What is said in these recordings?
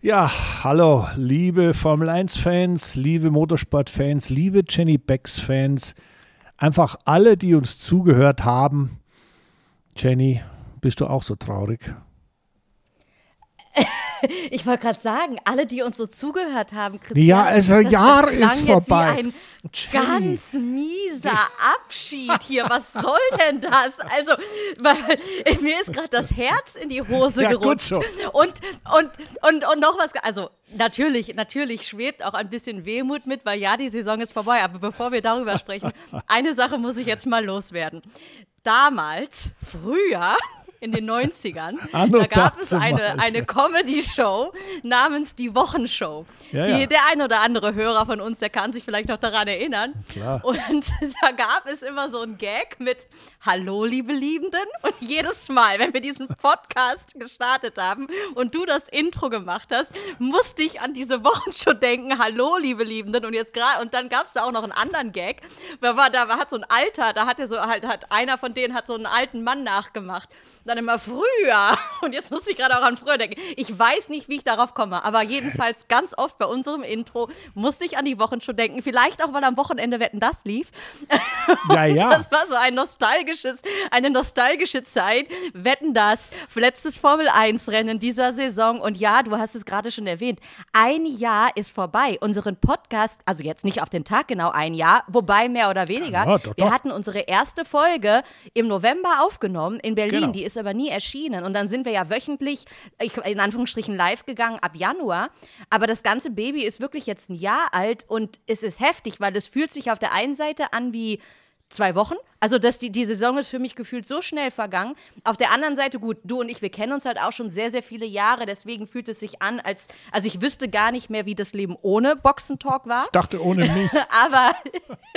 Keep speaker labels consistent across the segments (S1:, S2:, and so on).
S1: Ja, hallo, liebe Formel 1-Fans, liebe Motorsport-Fans, liebe Jenny Becks-Fans, einfach alle, die uns zugehört haben. Jenny, bist du auch so traurig?
S2: Ich wollte gerade sagen, alle, die uns so zugehört haben, Christian,
S1: ja, also das Jahr ist vorbei.
S2: Wie ein ganz mieser Abschied hier. Was soll denn das? Also, weil, mir ist gerade das Herz in die Hose ja, gerutscht. So. Und, und, und, und noch was. Also, natürlich, natürlich schwebt auch ein bisschen Wehmut mit, weil ja, die Saison ist vorbei. Aber bevor wir darüber sprechen, eine Sache muss ich jetzt mal loswerden. Damals, früher, in den 90ern. da gab es eine, eine Comedy-Show namens Die Wochenshow. Ja, die, ja. Der ein oder andere Hörer von uns, der kann sich vielleicht noch daran erinnern. Klar. Und da gab es immer so ein Gag mit Hallo, liebe Liebenden. Und jedes Mal, wenn wir diesen Podcast gestartet haben und du das Intro gemacht hast, musste ich an diese Wochenshow denken. Hallo, liebe Liebenden. Und jetzt gerade, und dann gab es da auch noch einen anderen Gag. Da war, da hat so ein Alter, da hat er so halt, hat einer von denen hat so einen alten Mann nachgemacht dann immer früher. Und jetzt muss ich gerade auch an früher denken. Ich weiß nicht, wie ich darauf komme, aber jedenfalls ganz oft bei unserem Intro musste ich an die Wochenshow denken. Vielleicht auch, weil am Wochenende Wetten das lief.
S1: Ja, ja.
S2: Das war so ein nostalgisches, eine nostalgische Zeit. Wetten das, letztes Formel 1 Rennen dieser Saison. Und ja, du hast es gerade schon erwähnt. Ein Jahr ist vorbei. Unseren Podcast, also jetzt nicht auf den Tag genau ein Jahr, wobei mehr oder weniger. Ja, doch, doch. Wir hatten unsere erste Folge im November aufgenommen in Berlin. Genau. Die ist aber nie erschienen. Und dann sind wir ja wöchentlich, in Anführungsstrichen, live gegangen ab Januar. Aber das ganze Baby ist wirklich jetzt ein Jahr alt und es ist heftig, weil es fühlt sich auf der einen Seite an wie zwei Wochen. Also, dass die, die Saison ist für mich gefühlt so schnell vergangen. Auf der anderen Seite, gut, du und ich, wir kennen uns halt auch schon sehr, sehr viele Jahre. Deswegen fühlt es sich an, als, also ich wüsste gar nicht mehr, wie das Leben ohne Boxentalk war. Ich
S1: dachte ohne mich.
S2: Aber,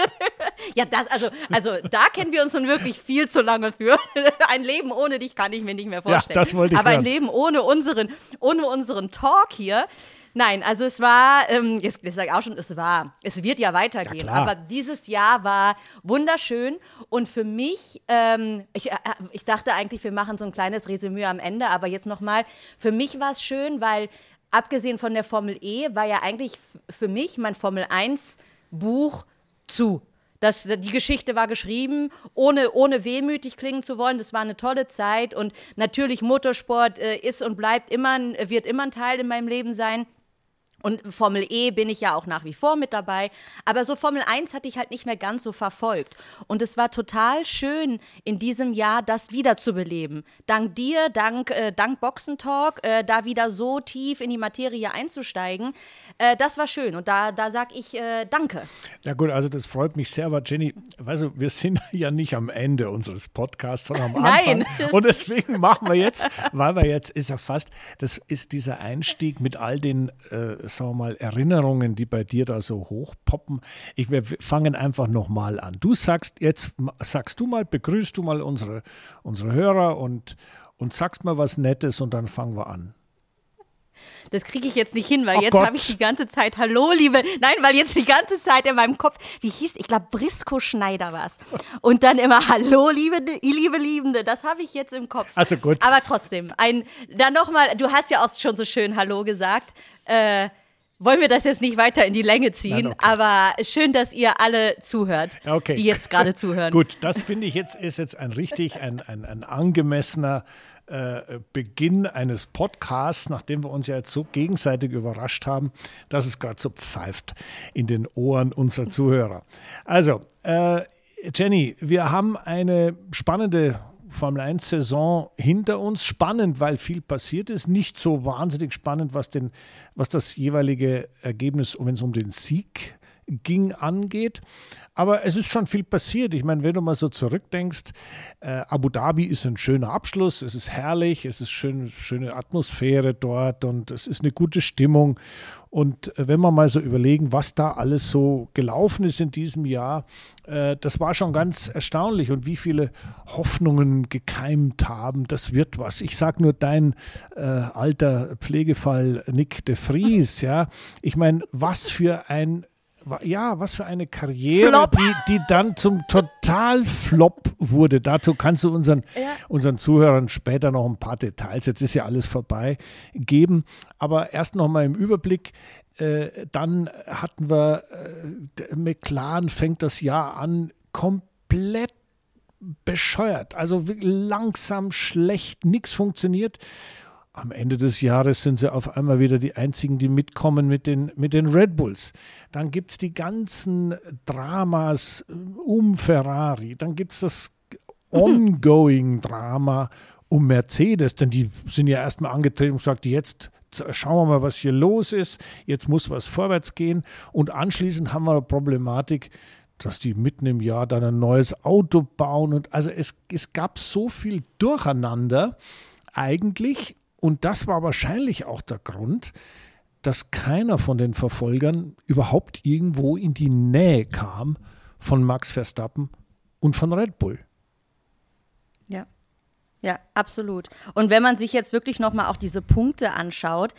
S2: ja, das, also, also da kennen wir uns nun wirklich viel zu lange für. ein Leben ohne dich kann ich mir nicht mehr vorstellen.
S1: Ja, das wollte ich
S2: Aber
S1: hören.
S2: ein Leben ohne unseren, ohne unseren Talk hier, Nein, also es war, ähm, jetzt ich sage auch schon, es war, es wird ja weitergehen, ja, aber dieses Jahr war wunderschön und für mich, ähm, ich, äh, ich dachte eigentlich, wir machen so ein kleines Resümee am Ende, aber jetzt nochmal, für mich war es schön, weil abgesehen von der Formel E war ja eigentlich für mich mein Formel 1 Buch zu. Das, die Geschichte war geschrieben, ohne, ohne wehmütig klingen zu wollen. Das war eine tolle Zeit und natürlich Motorsport äh, ist und bleibt immer, wird immer ein Teil in meinem Leben sein. Und Formel E bin ich ja auch nach wie vor mit dabei. Aber so Formel 1 hatte ich halt nicht mehr ganz so verfolgt. Und es war total schön, in diesem Jahr das wiederzubeleben. Dank dir, dank, äh, dank Boxentalk, äh, da wieder so tief in die Materie einzusteigen. Äh, das war schön. Und da, da sag ich äh, Danke.
S1: Ja, gut, also das freut mich sehr. Aber Jenny, weißt du, wir sind ja nicht am Ende unseres Podcasts, sondern am Anfang. Nein. Und deswegen machen wir jetzt, weil wir jetzt ist ja fast, das ist dieser Einstieg mit all den äh, sagen wir mal, Erinnerungen, die bei dir da so hochpoppen. Ich, wir fangen einfach nochmal an. Du sagst jetzt, sagst du mal, begrüßt du mal unsere, unsere Hörer und, und sagst mal was Nettes und dann fangen wir an.
S2: Das kriege ich jetzt nicht hin, weil oh jetzt habe ich die ganze Zeit Hallo, liebe. Nein, weil jetzt die ganze Zeit in meinem Kopf, wie hieß, ich glaube, Brisco Schneider war es. Und dann immer Hallo, liebe, liebe Liebende. Das habe ich jetzt im Kopf.
S1: Also gut.
S2: Aber trotzdem, ein, dann nochmal, du hast ja auch schon so schön Hallo gesagt. Äh, wollen wir das jetzt nicht weiter in die Länge ziehen, okay. aber schön, dass ihr alle zuhört, okay. die jetzt gerade zuhören.
S1: Gut, das finde ich jetzt ist jetzt ein richtig, ein, ein, ein angemessener äh, Beginn eines Podcasts, nachdem wir uns ja jetzt so gegenseitig überrascht haben, dass es gerade so pfeift in den Ohren unserer Zuhörer. Also, äh, Jenny, wir haben eine spannende Formel 1 Saison hinter uns. Spannend, weil viel passiert ist. Nicht so wahnsinnig spannend, was, den, was das jeweilige Ergebnis, wenn es um den Sieg ging, angeht. Aber es ist schon viel passiert. Ich meine, wenn du mal so zurückdenkst, äh, Abu Dhabi ist ein schöner Abschluss, es ist herrlich, es ist schön, schöne Atmosphäre dort und es ist eine gute Stimmung. Und äh, wenn wir mal so überlegen, was da alles so gelaufen ist in diesem Jahr, äh, das war schon ganz erstaunlich und wie viele Hoffnungen gekeimt haben, das wird was. Ich sage nur dein äh, alter Pflegefall Nick de Vries, ja. Ich meine, was für ein ja, was für eine Karriere, die, die dann zum Total-Flop wurde. Dazu kannst du unseren, ja. unseren Zuhörern später noch ein paar Details, jetzt ist ja alles vorbei, geben. Aber erst noch mal im Überblick. Äh, dann hatten wir, äh, McLaren fängt das Jahr an, komplett bescheuert. Also langsam, schlecht, nichts funktioniert am Ende des Jahres sind sie auf einmal wieder die einzigen, die mitkommen mit den, mit den Red Bulls. Dann gibt es die ganzen Dramas äh, um Ferrari. Dann gibt es das ongoing Drama um Mercedes, denn die sind ja erstmal angetreten und gesagt, jetzt schauen wir mal, was hier los ist. Jetzt muss was vorwärts gehen. Und anschließend haben wir eine Problematik, dass die mitten im Jahr dann ein neues Auto bauen. Und also es, es gab so viel Durcheinander eigentlich und das war wahrscheinlich auch der Grund, dass keiner von den Verfolgern überhaupt irgendwo in die Nähe kam von Max Verstappen und von Red Bull.
S2: Ja. Ja, absolut. Und wenn man sich jetzt wirklich nochmal auch diese Punkte anschaut,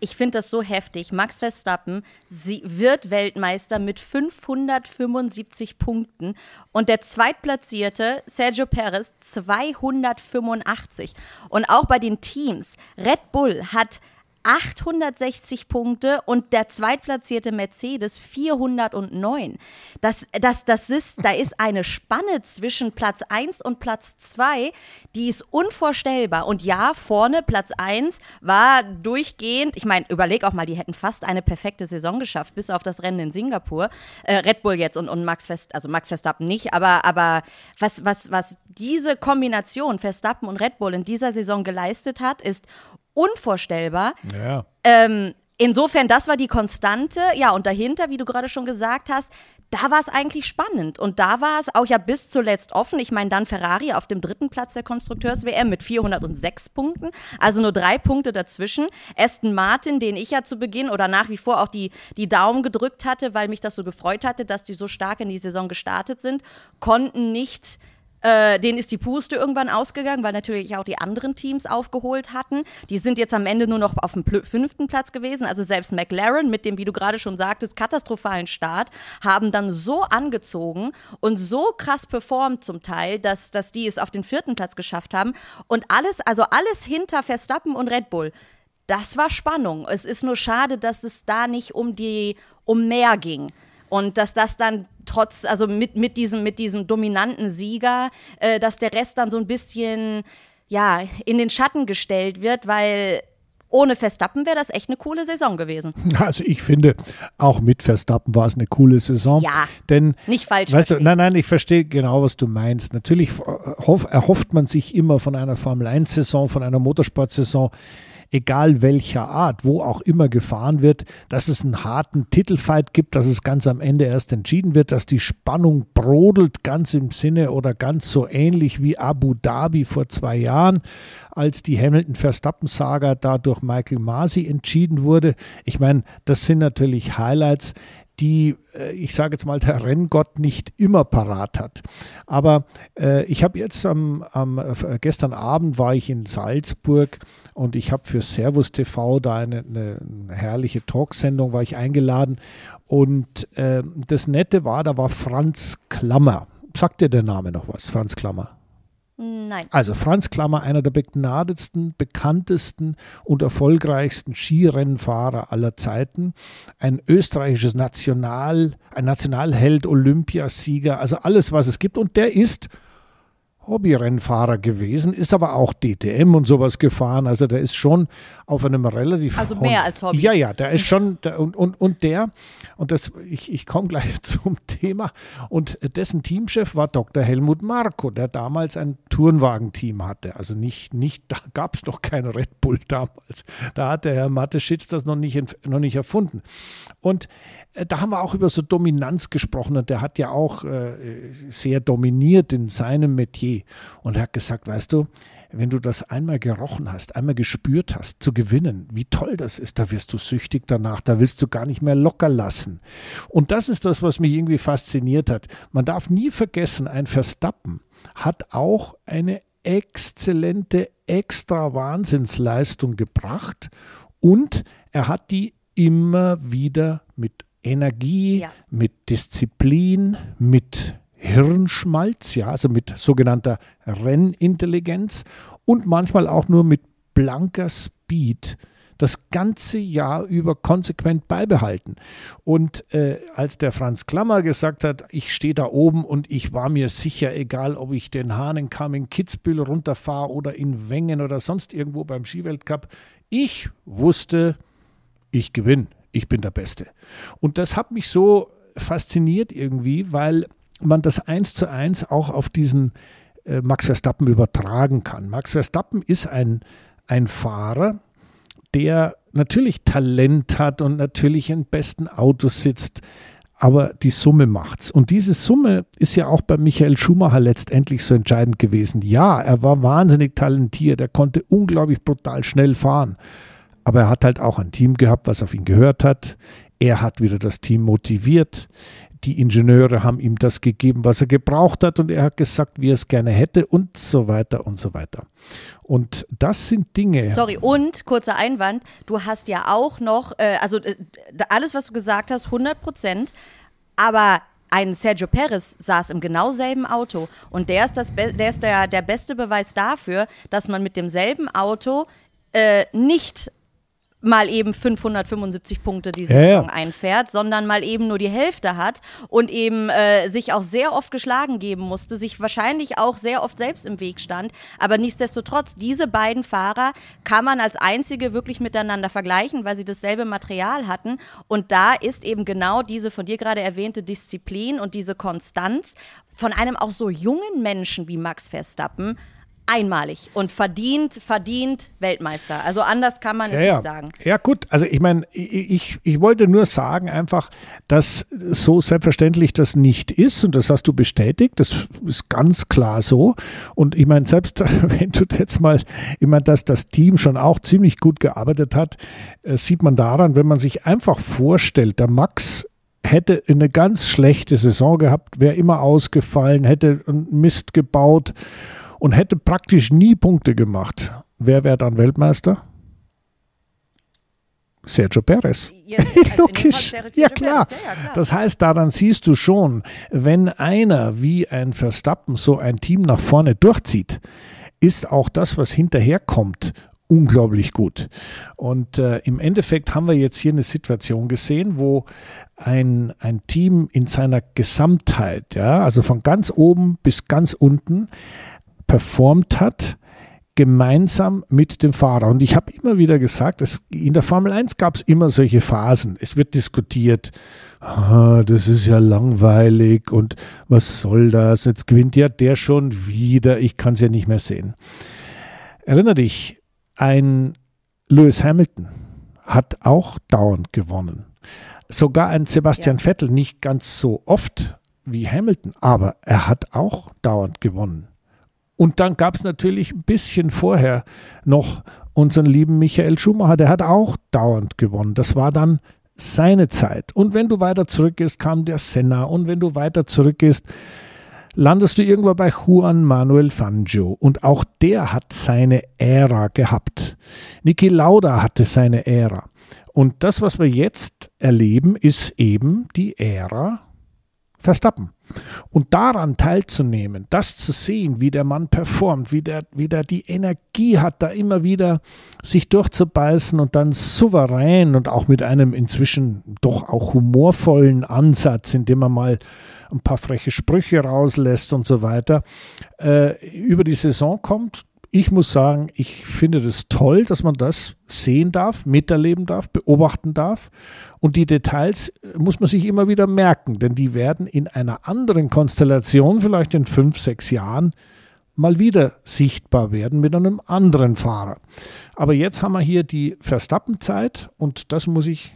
S2: ich finde das so heftig. Max Verstappen sie wird Weltmeister mit 575 Punkten und der zweitplatzierte Sergio Perez 285. Und auch bei den Teams. Red Bull hat 860 Punkte und der zweitplatzierte Mercedes 409. Das, das, das ist, da ist eine Spanne zwischen Platz 1 und Platz 2, die ist unvorstellbar. Und ja, vorne Platz 1 war durchgehend, ich meine, überleg auch mal, die hätten fast eine perfekte Saison geschafft, bis auf das Rennen in Singapur. Äh, Red Bull jetzt und, und Max Verstappen, also Max Verstappen nicht, aber, aber was, was, was diese Kombination Verstappen und Red Bull in dieser Saison geleistet hat, ist unvorstellbar.
S1: Ja.
S2: Ähm, insofern, das war die Konstante. Ja, und dahinter, wie du gerade schon gesagt hast, da war es eigentlich spannend. Und da war es auch ja bis zuletzt offen. Ich meine, dann Ferrari auf dem dritten Platz der Konstrukteurs-WM mit 406 Punkten, also nur drei Punkte dazwischen. Aston Martin, den ich ja zu Beginn oder nach wie vor auch die, die Daumen gedrückt hatte, weil mich das so gefreut hatte, dass die so stark in die Saison gestartet sind, konnten nicht äh, denen ist die Puste irgendwann ausgegangen, weil natürlich auch die anderen Teams aufgeholt hatten. Die sind jetzt am Ende nur noch auf dem fünften Platz gewesen. Also selbst McLaren mit dem, wie du gerade schon sagtest, katastrophalen Start, haben dann so angezogen und so krass performt zum Teil, dass, dass die es auf den vierten Platz geschafft haben. Und alles, also alles hinter Verstappen und Red Bull. Das war Spannung. Es ist nur schade, dass es da nicht um die, um mehr ging. Und dass das dann trotz, also mit, mit, diesem, mit diesem dominanten Sieger, äh, dass der Rest dann so ein bisschen, ja, in den Schatten gestellt wird, weil ohne Verstappen wäre das echt eine coole Saison gewesen.
S1: Also ich finde, auch mit Verstappen war es eine coole Saison.
S2: Ja,
S1: denn,
S2: nicht falsch
S1: weißt verstehen. du, Nein, nein, ich verstehe genau, was du meinst. Natürlich erhofft man sich immer von einer Formel-1-Saison, von einer Motorsportsaison, egal welcher Art, wo auch immer gefahren wird, dass es einen harten Titelfight gibt, dass es ganz am Ende erst entschieden wird, dass die Spannung brodelt, ganz im Sinne oder ganz so ähnlich wie Abu Dhabi vor zwei Jahren, als die Hamilton-Verstappen-Saga da durch Michael Masi entschieden wurde. Ich meine, das sind natürlich Highlights die, äh, ich sage jetzt mal, der Renngott nicht immer parat hat. Aber äh, ich habe jetzt am, am, äh, gestern Abend war ich in Salzburg und ich habe für Servus TV da eine, eine, eine herrliche Talksendung, war ich eingeladen. Und äh, das Nette war, da war Franz Klammer. Sagt dir der Name noch was, Franz Klammer?
S2: Nein.
S1: Also Franz Klammer, einer der begnadetsten, bekanntesten und erfolgreichsten Skirennfahrer aller Zeiten. Ein österreichisches National, ein Nationalheld, Olympiasieger, also alles, was es gibt. Und der ist Hobbyrennfahrer gewesen, ist aber auch DTM und sowas gefahren. Also der ist schon auf einem relativ.
S2: Also mehr als Hobby.
S1: Ja, ja, der ist schon. Der, und, und, und der, und das, ich, ich komme gleich zum Thema. Und dessen Teamchef war Dr. Helmut Marko, der damals ein Turnwagenteam hatte. Also nicht, nicht da gab es noch kein Red Bull damals. Da hat der Herr Mateschitz das noch nicht, noch nicht erfunden. Und da haben wir auch über so Dominanz gesprochen und der hat ja auch äh, sehr dominiert in seinem Metier und er hat gesagt, weißt du, wenn du das einmal gerochen hast, einmal gespürt hast, zu gewinnen, wie toll das ist, da wirst du süchtig danach, da willst du gar nicht mehr locker lassen. Und das ist das, was mich irgendwie fasziniert hat. Man darf nie vergessen, ein Verstappen hat auch eine exzellente extra Wahnsinnsleistung gebracht und er hat die immer wieder mit Energie, ja. mit Disziplin, mit Hirnschmalz, ja, also mit sogenannter Rennintelligenz und manchmal auch nur mit blanker Speed das ganze Jahr über konsequent beibehalten. Und äh, als der Franz Klammer gesagt hat, ich stehe da oben und ich war mir sicher, egal ob ich den Hahnenkamm in Kitzbühel runterfahre oder in Wengen oder sonst irgendwo beim Skiweltcup, ich wusste, ich gewinne, ich bin der Beste. Und das hat mich so fasziniert irgendwie, weil man das eins zu eins auch auf diesen äh, Max Verstappen übertragen kann. Max Verstappen ist ein, ein Fahrer, der natürlich Talent hat und natürlich in besten Autos sitzt, aber die Summe macht's. Und diese Summe ist ja auch bei Michael Schumacher letztendlich so entscheidend gewesen. Ja, er war wahnsinnig talentiert, er konnte unglaublich brutal schnell fahren, aber er hat halt auch ein Team gehabt, was auf ihn gehört hat. Er hat wieder das Team motiviert die Ingenieure haben ihm das gegeben, was er gebraucht hat und er hat gesagt, wie er es gerne hätte und so weiter und so weiter. Und das sind Dinge.
S2: Sorry, und kurzer Einwand, du hast ja auch noch, äh, also äh, alles, was du gesagt hast, 100 Prozent, aber ein Sergio Perez saß im genau selben Auto und der ist, das der, ist der, der beste Beweis dafür, dass man mit demselben Auto äh, nicht mal eben 575 Punkte die Saison ja, ja. einfährt, sondern mal eben nur die Hälfte hat und eben äh, sich auch sehr oft geschlagen geben musste, sich wahrscheinlich auch sehr oft selbst im Weg stand. Aber nichtsdestotrotz, diese beiden Fahrer kann man als einzige wirklich miteinander vergleichen, weil sie dasselbe Material hatten. Und da ist eben genau diese von dir gerade erwähnte Disziplin und diese Konstanz von einem auch so jungen Menschen wie Max Verstappen einmalig und verdient, verdient Weltmeister. Also anders kann man es
S1: ja,
S2: nicht sagen.
S1: Ja, gut. Also ich meine, ich, ich wollte nur sagen einfach, dass so selbstverständlich das nicht ist und das hast du bestätigt. Das ist ganz klar so. Und ich meine, selbst wenn du jetzt mal, ich meine, dass das Team schon auch ziemlich gut gearbeitet hat, äh, sieht man daran, wenn man sich einfach vorstellt, der Max hätte eine ganz schlechte Saison gehabt, wäre immer ausgefallen, hätte Mist gebaut und hätte praktisch nie Punkte gemacht, wer wäre dann Weltmeister? Sergio Perez. Ja, also Logisch. Ja klar. Ja, ja, klar. Das heißt, daran siehst du schon, wenn einer wie ein Verstappen so ein Team nach vorne durchzieht, ist auch das, was hinterherkommt, unglaublich gut. Und äh, im Endeffekt haben wir jetzt hier eine Situation gesehen, wo ein, ein Team in seiner Gesamtheit, ja, also von ganz oben bis ganz unten, performt hat, gemeinsam mit dem Fahrer. Und ich habe immer wieder gesagt, es, in der Formel 1 gab es immer solche Phasen. Es wird diskutiert, ah, das ist ja langweilig und was soll das? Jetzt gewinnt ja der schon wieder, ich kann es ja nicht mehr sehen. Erinner dich, ein Lewis Hamilton hat auch dauernd gewonnen. Sogar ein Sebastian ja. Vettel nicht ganz so oft wie Hamilton, aber er hat auch dauernd gewonnen. Und dann gab es natürlich ein bisschen vorher noch unseren lieben Michael Schumacher, der hat auch dauernd gewonnen. Das war dann seine Zeit. Und wenn du weiter zurückgehst, kam der Senna. Und wenn du weiter zurückgehst, landest du irgendwo bei Juan Manuel Fangio. Und auch der hat seine Ära gehabt. Niki Lauda hatte seine Ära. Und das, was wir jetzt erleben, ist eben die Ära Verstappen. Und daran teilzunehmen, das zu sehen, wie der Mann performt, wie der, wie der die Energie hat, da immer wieder sich durchzubeißen und dann souverän und auch mit einem inzwischen doch auch humorvollen Ansatz, indem er mal ein paar freche Sprüche rauslässt und so weiter, äh, über die Saison kommt, ich muss sagen, ich finde das toll, dass man das sehen darf, miterleben darf, beobachten darf. Und die Details äh, muss man sich immer wieder merken, denn die werden in einer anderen Konstellation, vielleicht in fünf, sechs Jahren, mal wieder sichtbar werden mit einem anderen Fahrer. Aber jetzt haben wir hier die Verstappenzeit und das muss ich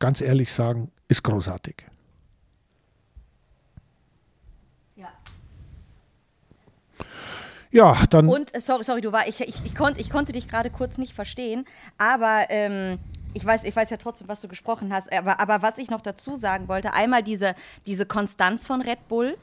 S1: ganz ehrlich sagen, ist großartig. Ja, dann.
S2: Und, äh, sorry, sorry, du war, ich, ich, ich, konnt, ich konnte dich gerade kurz nicht verstehen, aber ähm, ich, weiß, ich weiß ja trotzdem, was du gesprochen hast. Aber, aber was ich noch dazu sagen wollte, einmal diese, diese Konstanz von Red Bull,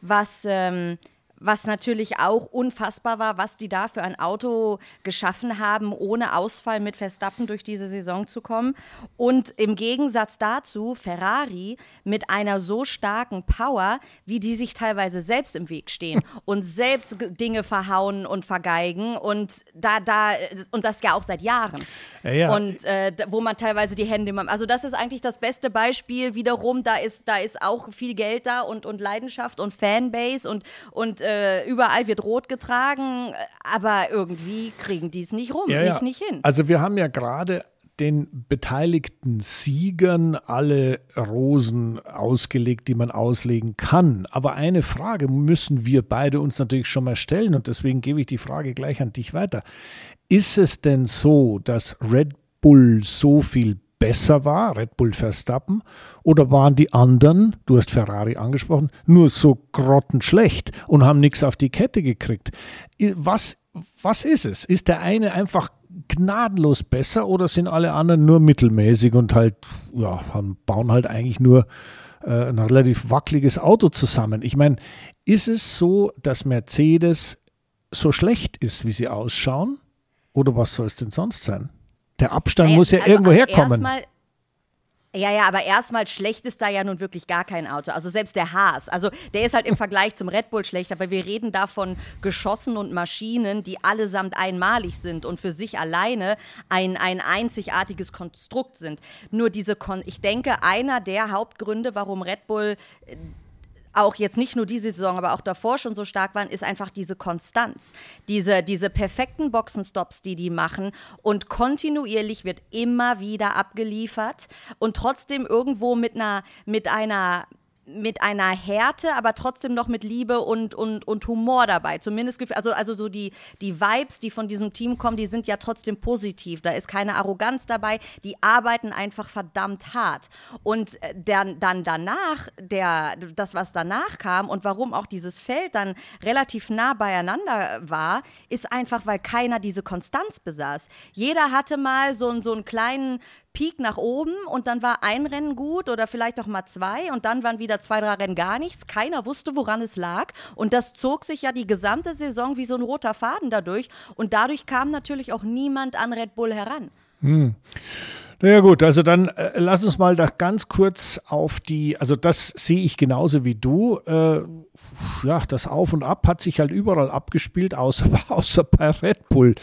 S2: was. Ähm, was natürlich auch unfassbar war, was die da für ein Auto geschaffen haben, ohne Ausfall mit Verstappen durch diese Saison zu kommen. Und im Gegensatz dazu Ferrari mit einer so starken Power, wie die sich teilweise selbst im Weg stehen und selbst Dinge verhauen und vergeigen und da, da, und das ja auch seit Jahren. Ja, ja. Und äh, wo man teilweise die Hände, also das ist eigentlich das beste Beispiel wiederum, da ist, da ist auch viel Geld da und, und Leidenschaft und Fanbase und, und äh, überall wird rot getragen, aber irgendwie kriegen die es nicht rum, ja, nicht, nicht hin.
S1: Also wir haben ja gerade den beteiligten Siegern alle Rosen ausgelegt, die man auslegen kann. Aber eine Frage müssen wir beide uns natürlich schon mal stellen und deswegen gebe ich die Frage gleich an dich weiter. Ist es denn so, dass Red Bull so viel besser war, Red Bull Verstappen, oder waren die anderen, du hast Ferrari angesprochen, nur so grottenschlecht und haben nichts auf die Kette gekriegt? Was, was ist es? Ist der eine einfach gnadenlos besser oder sind alle anderen nur mittelmäßig und halt, ja, bauen halt eigentlich nur äh, ein relativ wackeliges Auto zusammen? Ich meine, ist es so, dass Mercedes so schlecht ist, wie sie ausschauen? Oder was soll es denn sonst sein? Der Abstand naja, muss ja also irgendwo herkommen.
S2: Ja, ja, aber erstmal schlecht ist da ja nun wirklich gar kein Auto. Also selbst der Haas, also der ist halt im Vergleich zum Red Bull schlecht, aber wir reden da von Geschossen und Maschinen, die allesamt einmalig sind und für sich alleine ein, ein einzigartiges Konstrukt sind. Nur diese, Kon ich denke, einer der Hauptgründe, warum Red Bull äh, auch jetzt nicht nur diese Saison, aber auch davor schon so stark waren, ist einfach diese Konstanz. Diese, diese perfekten Boxenstops, die die machen und kontinuierlich wird immer wieder abgeliefert und trotzdem irgendwo mit einer, mit einer mit einer Härte, aber trotzdem noch mit Liebe und, und, und Humor dabei. Zumindest, also, also so die, die Vibes, die von diesem Team kommen, die sind ja trotzdem positiv. Da ist keine Arroganz dabei. Die arbeiten einfach verdammt hart. Und äh, der, dann danach, der, das, was danach kam und warum auch dieses Feld dann relativ nah beieinander war, ist einfach, weil keiner diese Konstanz besaß. Jeder hatte mal so, so einen kleinen Peak nach oben und dann war ein Rennen gut oder vielleicht auch mal zwei und dann waren wieder zwei, drei Rennen gar nichts. Keiner wusste, woran es lag und das zog sich ja die gesamte Saison wie so ein roter Faden dadurch und dadurch kam natürlich auch niemand an Red Bull heran.
S1: Hm. Naja gut, also dann äh, lass uns mal da ganz kurz auf die, also das sehe ich genauso wie du. Äh, ja, das Auf und Ab hat sich halt überall abgespielt, außer, außer bei Red Bull.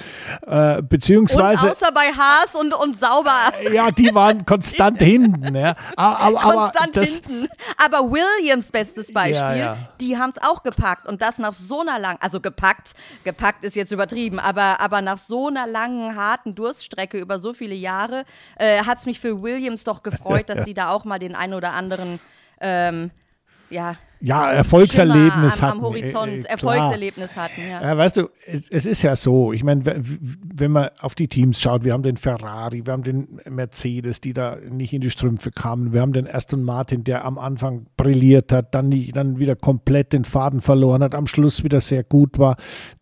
S1: Äh, beziehungsweise. Und
S2: außer bei Haas und, und Sauber.
S1: Äh, ja, die waren konstant hinten. Ja. Aber, aber,
S2: konstant das, hinten. Aber Williams, bestes Beispiel, ja, ja. die haben es auch gepackt. Und das nach so einer langen, also gepackt, gepackt ist jetzt übertrieben, aber, aber nach so einer langen, harten Durststrecke über so viele Jahre. Äh, äh, hat es mich für Williams doch gefreut, dass sie da auch mal den einen oder anderen ähm, ja,
S1: ja, Erfolgserlebnis
S2: am, am Horizont, äh, äh, Erfolgserlebnis hatten. Ja.
S1: ja weißt du, es, es, ist ja so, ich meine, wenn man auf die Teams schaut, wir haben den Ferrari, wir haben den Mercedes, die da nicht in die Strümpfe kamen, wir haben den Aston Martin, der am Anfang brilliert hat, dann, nie, dann wieder komplett den Faden verloren hat, am Schluss wieder sehr gut war.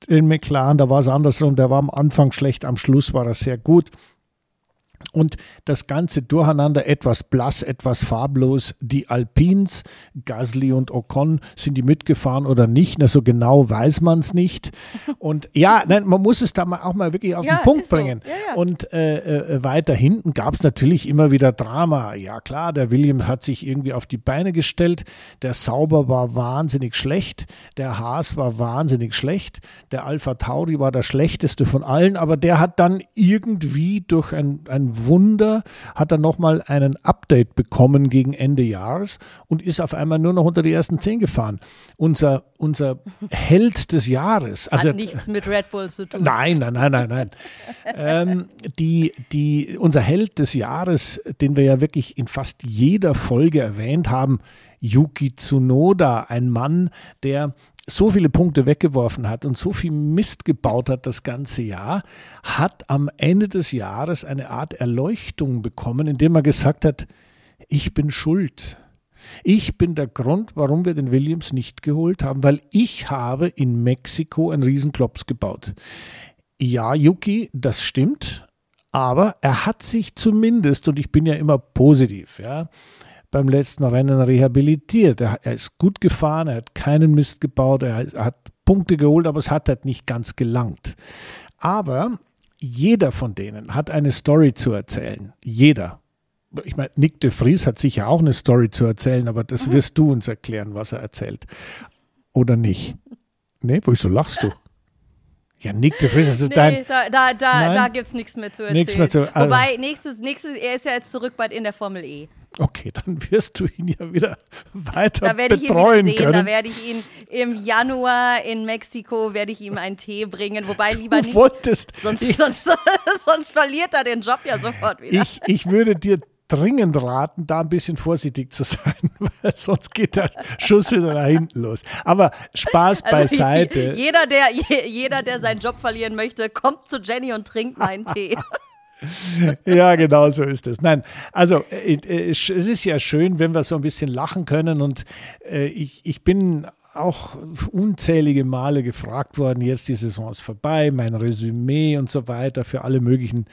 S1: Den McLaren, da war es andersrum, der war am Anfang schlecht, am Schluss war er sehr gut und das Ganze durcheinander etwas blass, etwas farblos. Die Alpins, Gasly und Ocon, sind die mitgefahren oder nicht? Na, so genau weiß man es nicht. Und ja, nein, man muss es da mal auch mal wirklich auf ja, den Punkt bringen. So. Ja, ja. Und äh, äh, weiter hinten gab es natürlich immer wieder Drama. Ja klar, der Williams hat sich irgendwie auf die Beine gestellt. Der Sauber war wahnsinnig schlecht. Der Haas war wahnsinnig schlecht. Der Alpha Tauri war der schlechteste von allen, aber der hat dann irgendwie durch ein, ein Wunder hat er nochmal einen Update bekommen gegen Ende Jahres und ist auf einmal nur noch unter die ersten zehn gefahren. Unser, unser Held des Jahres.
S2: Also, Hat nichts mit Red Bull zu tun.
S1: Nein, nein, nein, nein, nein. ähm, die, die, unser Held des Jahres, den wir ja wirklich in fast jeder Folge erwähnt haben, Yuki Tsunoda, ein Mann, der so viele Punkte weggeworfen hat und so viel Mist gebaut hat das ganze Jahr, hat am Ende des Jahres eine Art Erleuchtung bekommen, indem er gesagt hat, ich bin schuld. Ich bin der Grund, warum wir den Williams nicht geholt haben, weil ich habe in Mexiko einen Riesenklops gebaut. Ja, Yuki, das stimmt, aber er hat sich zumindest, und ich bin ja immer positiv, ja, beim letzten Rennen rehabilitiert. Er, er, ist gut gefahren, er hat keinen Mist gebaut, er hat Punkte geholt, aber es hat halt nicht ganz gelangt. Aber jeder von denen hat eine Story zu erzählen. Jeder. Ich meine, Nick de Vries hat sicher auch eine Story zu erzählen, aber das mhm. wirst du uns erklären, was er erzählt. Oder nicht? Nee, wieso lachst du? Ja, Nick de Vries ist nee, dein.
S2: Da, da, da, da gibt es nichts mehr zu erzählen. Nichts mehr zu, also Wobei, nächstes, nächstes, er ist ja jetzt zurück bald in der Formel E.
S1: Okay, dann wirst du ihn ja wieder weiter da werde ich betreuen ihn wieder sehen. Können.
S2: Da werde ich ihn im Januar in Mexiko werde ich ihm einen Tee bringen, wobei
S1: du
S2: lieber nicht.
S1: Wolltest,
S2: sonst, sonst, sonst verliert er den Job ja sofort wieder.
S1: Ich, ich würde dir dringend raten, da ein bisschen vorsichtig zu sein, weil sonst geht der Schuss wieder nach hinten los. Aber Spaß also beiseite.
S2: Jeder der, jeder, der seinen Job verlieren möchte, kommt zu Jenny und trinkt meinen Tee.
S1: ja, genau so ist es. Nein, also äh, äh, es ist ja schön, wenn wir so ein bisschen lachen können und äh, ich, ich bin auch unzählige Male gefragt worden, jetzt die Saison ist vorbei, mein Resümee und so weiter für alle möglichen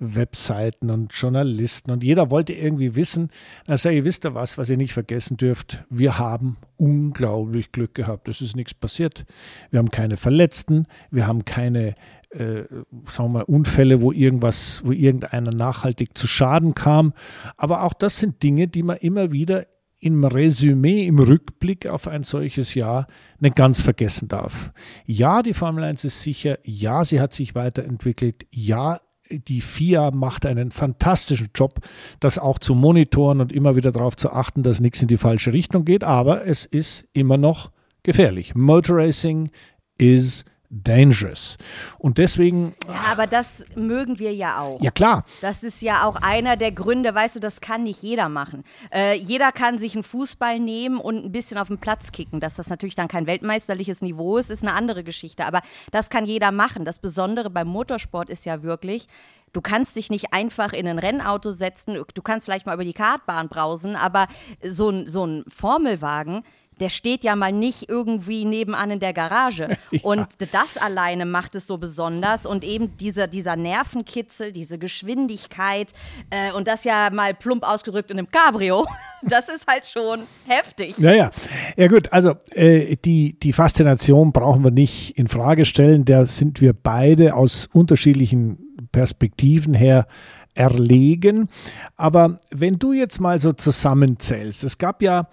S1: Webseiten und Journalisten. Und jeder wollte irgendwie wissen, also ihr wisst ja was, was ihr nicht vergessen dürft, wir haben unglaublich Glück gehabt. Es ist nichts passiert. Wir haben keine Verletzten, wir haben keine äh, sagen wir, Unfälle, wo irgendwas, wo irgendeiner nachhaltig zu Schaden kam. Aber auch das sind Dinge, die man immer wieder im Resümee, im Rückblick auf ein solches Jahr nicht ganz vergessen darf. Ja, die Formel 1 ist sicher, ja, sie hat sich weiterentwickelt, ja, die FIA macht einen fantastischen Job, das auch zu monitoren und immer wieder darauf zu achten, dass nichts in die falsche Richtung geht, aber es ist immer noch gefährlich. Motorracing is dangerous. Und deswegen.
S2: Ja, aber das mögen wir ja auch.
S1: Ja, klar.
S2: Das ist ja auch einer der Gründe, weißt du, das kann nicht jeder machen. Äh, jeder kann sich einen Fußball nehmen und ein bisschen auf den Platz kicken. Dass das natürlich dann kein weltmeisterliches Niveau ist, ist eine andere Geschichte. Aber das kann jeder machen. Das Besondere beim Motorsport ist ja wirklich, Du kannst dich nicht einfach in ein Rennauto setzen. Du kannst vielleicht mal über die Kartbahn brausen, aber so ein, so ein Formelwagen, der steht ja mal nicht irgendwie nebenan in der Garage. ja. Und das alleine macht es so besonders und eben dieser, dieser Nervenkitzel, diese Geschwindigkeit äh, und das ja mal plump ausgedrückt in einem Cabrio. Das ist halt schon heftig.
S1: Naja, ja gut, also äh, die, die Faszination brauchen wir nicht in Frage stellen. Da sind wir beide aus unterschiedlichen Perspektiven her erlegen. Aber wenn du jetzt mal so zusammenzählst, es gab ja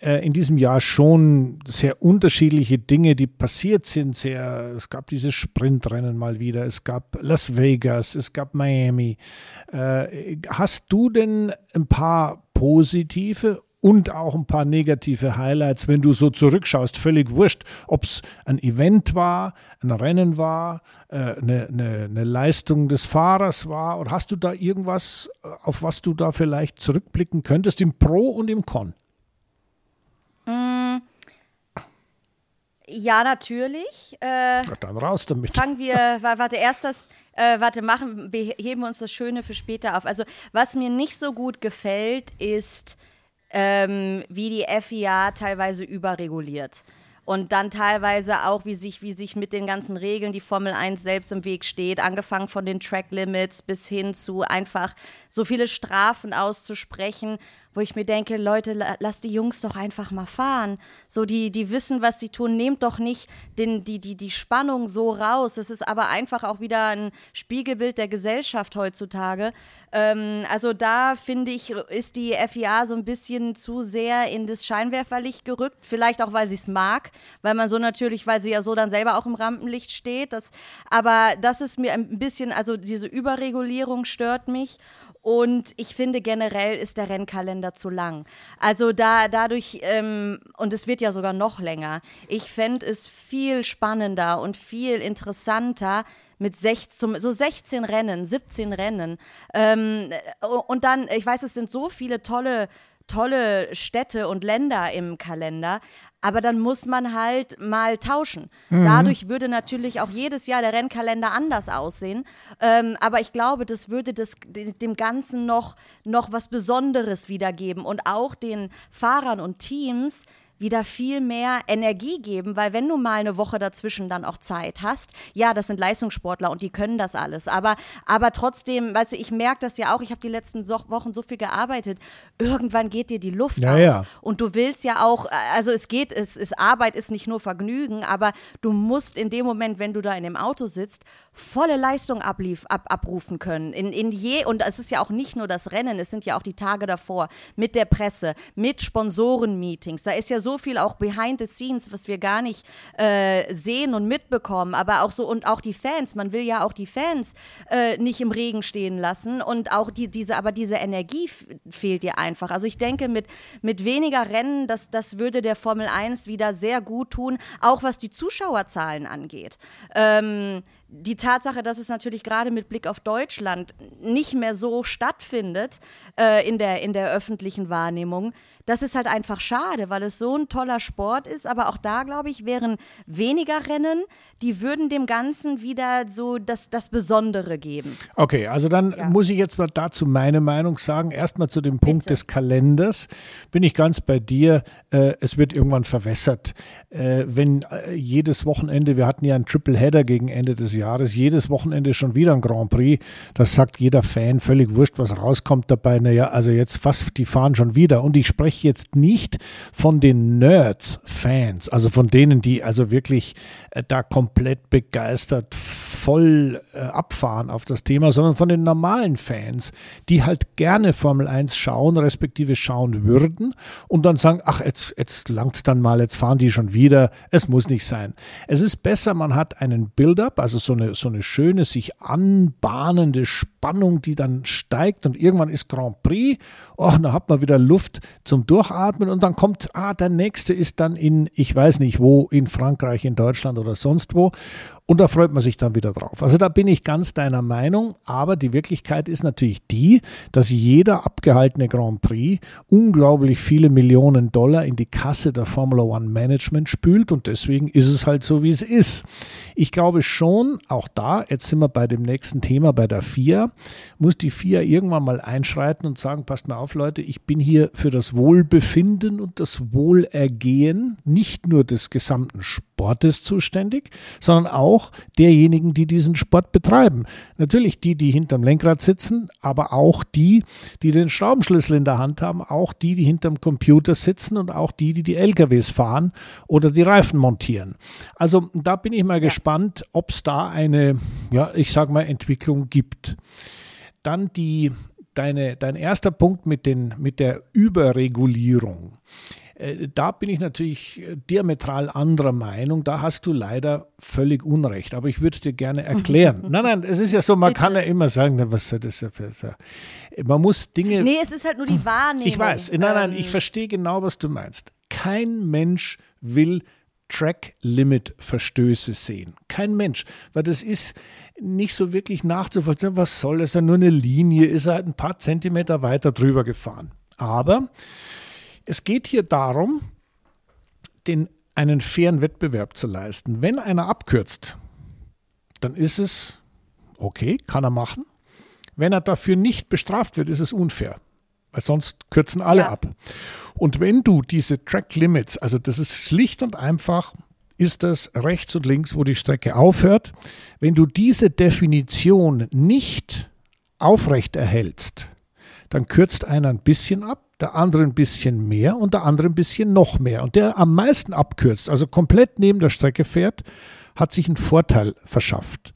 S1: in diesem Jahr schon sehr unterschiedliche Dinge, die passiert sind. Sehr, es gab dieses Sprintrennen mal wieder, es gab Las Vegas, es gab Miami. Äh, hast du denn ein paar positive und auch ein paar negative Highlights, wenn du so zurückschaust, völlig wurscht, ob es ein Event war, ein Rennen war, äh, eine, eine, eine, Leistung des Fahrers war, oder hast du da irgendwas, auf was du da vielleicht zurückblicken könntest, im Pro und im Con?
S2: Mm, ja, natürlich. Äh,
S1: dann raus damit.
S2: Fangen wir, warte, erst das, äh, warte, machen, heben wir uns das Schöne für später auf. Also, was mir nicht so gut gefällt, ist, ähm, wie die FIA teilweise überreguliert und dann teilweise auch, wie sich, wie sich mit den ganzen Regeln die Formel 1 selbst im Weg steht, angefangen von den Track Limits bis hin zu einfach so viele Strafen auszusprechen, wo ich mir denke, Leute, lasst die Jungs doch einfach mal fahren. So, die, die wissen, was sie tun. Nehmt doch nicht den, die, die, die Spannung so raus. Es ist aber einfach auch wieder ein Spiegelbild der Gesellschaft heutzutage. Ähm, also da finde ich, ist die FIA so ein bisschen zu sehr in das Scheinwerferlicht gerückt. Vielleicht auch, weil sie es mag, weil man so natürlich, weil sie ja so dann selber auch im Rampenlicht steht. Das, aber das ist mir ein bisschen, also diese Überregulierung stört mich. Und ich finde generell ist der Rennkalender zu lang. Also da dadurch, ähm, und es wird ja sogar noch länger, ich fände es viel spannender und viel interessanter, mit 16, so 16 Rennen, 17 Rennen. Ähm, und dann, ich weiß, es sind so viele tolle tolle Städte und Länder im Kalender, aber dann muss man halt mal tauschen. Mhm. Dadurch würde natürlich auch jedes Jahr der Rennkalender anders aussehen. Ähm, aber ich glaube, das würde das, dem Ganzen noch, noch was Besonderes wiedergeben und auch den Fahrern und Teams wieder viel mehr Energie geben, weil wenn du mal eine Woche dazwischen dann auch Zeit hast, ja, das sind Leistungssportler und die können das alles, aber, aber trotzdem, weißt du, ich merke das ja auch, ich habe die letzten so Wochen so viel gearbeitet, irgendwann geht dir die Luft ja, aus ja. und du willst ja auch, also es geht, es ist Arbeit, ist nicht nur Vergnügen, aber du musst in dem Moment, wenn du da in dem Auto sitzt, volle Leistung ablief, ab, abrufen können. In, in je, und es ist ja auch nicht nur das Rennen, es sind ja auch die Tage davor mit der Presse, mit Sponsorenmeetings. Da ist ja so viel auch behind the scenes, was wir gar nicht äh, sehen und mitbekommen. Aber auch so, und auch die Fans, man will ja auch die Fans äh, nicht im Regen stehen lassen. Und auch die, diese, aber diese Energie fehlt dir einfach. Also ich denke, mit, mit weniger Rennen, das, das würde der Formel 1 wieder sehr gut tun, auch was die Zuschauerzahlen angeht. Ähm, die Tatsache, dass es natürlich gerade mit Blick auf Deutschland nicht mehr so stattfindet äh, in, der, in der öffentlichen Wahrnehmung, das ist halt einfach schade, weil es so ein toller Sport ist. Aber auch da, glaube ich, wären weniger Rennen, die würden dem Ganzen wieder so das, das Besondere geben.
S1: Okay, also dann ja. muss ich jetzt mal dazu meine Meinung sagen. Erstmal zu dem Punkt Bitte. des Kalenders. Bin ich ganz bei dir. Äh, es wird irgendwann verwässert. Äh, wenn äh, jedes Wochenende, wir hatten ja einen Triple Header gegen Ende des Jahres, jedes Wochenende schon wieder ein Grand Prix, das sagt jeder Fan völlig wurscht, was rauskommt dabei. Naja, also jetzt fast, die fahren schon wieder. Und ich spreche jetzt nicht von den Nerds-Fans, also von denen, die also wirklich äh, da komplett begeistert voll äh, abfahren auf das Thema, sondern von den normalen Fans, die halt gerne Formel 1 schauen, respektive schauen würden und dann sagen, ach, jetzt, jetzt langt es dann mal, jetzt fahren die schon wieder. Es muss nicht sein. Es ist besser, man hat einen Build-up, also so eine, so eine schöne, sich anbahnende Spannung, die dann steigt und irgendwann ist Grand Prix. Oh, da hat man wieder Luft zum Durchatmen und dann kommt, ah, der nächste ist dann in, ich weiß nicht wo, in Frankreich, in Deutschland oder sonst wo. people. Und da freut man sich dann wieder drauf. Also da bin ich ganz deiner Meinung, aber die Wirklichkeit ist natürlich die, dass jeder abgehaltene Grand Prix unglaublich viele Millionen Dollar in die Kasse der Formula One Management spült und deswegen ist es halt so, wie es ist. Ich glaube schon, auch da, jetzt sind wir bei dem nächsten Thema, bei der FIA, muss die FIA irgendwann mal einschreiten und sagen, passt mal auf Leute, ich bin hier für das Wohlbefinden und das Wohlergehen nicht nur des gesamten Sportes zuständig, sondern auch auch derjenigen, die diesen Sport betreiben. Natürlich die, die hinterm Lenkrad sitzen, aber auch die, die den Schraubenschlüssel in der Hand haben, auch die, die hinterm Computer sitzen und auch die, die die LKWs fahren oder die Reifen montieren. Also da bin ich mal gespannt, ob es da eine, ja, ich sage mal, Entwicklung gibt. Dann die, deine, dein erster Punkt mit, den, mit der Überregulierung. Äh, da bin ich natürlich äh, diametral anderer Meinung. Da hast du leider völlig Unrecht. Aber ich würde es dir gerne erklären. nein, nein, es ist ja so, man Bitte. kann ja immer sagen, was soll das ja Man muss Dinge.
S2: Nee, es ist halt nur die Wahrnehmung.
S1: Ich weiß. Nein, nein, ich ähm. verstehe genau, was du meinst. Kein Mensch will Track-Limit-Verstöße sehen. Kein Mensch. Weil das ist nicht so wirklich nachzuvollziehen. Was soll das? Ist ja nur eine Linie, ist er halt ein paar Zentimeter weiter drüber gefahren. Aber es geht hier darum, den, einen fairen Wettbewerb zu leisten. Wenn einer abkürzt, dann ist es okay, kann er machen. Wenn er dafür nicht bestraft wird, ist es unfair, weil sonst kürzen alle ja. ab. Und wenn du diese Track Limits, also das ist schlicht und einfach, ist das rechts und links, wo die Strecke aufhört, wenn du diese Definition nicht aufrecht erhältst, dann kürzt einer ein bisschen ab, der andere ein bisschen mehr und der andere ein bisschen noch mehr. Und der am meisten abkürzt, also komplett neben der Strecke fährt, hat sich einen Vorteil verschafft.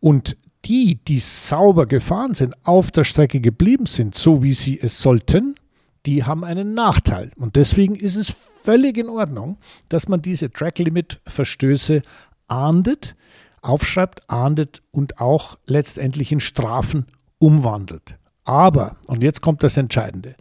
S1: Und die, die sauber gefahren sind, auf der Strecke geblieben sind, so wie sie es sollten, die haben einen Nachteil. Und deswegen ist es völlig in Ordnung, dass man diese Track-Limit-Verstöße ahndet, aufschreibt, ahndet und auch letztendlich in Strafen umwandelt. Aber, und jetzt kommt das Entscheidende,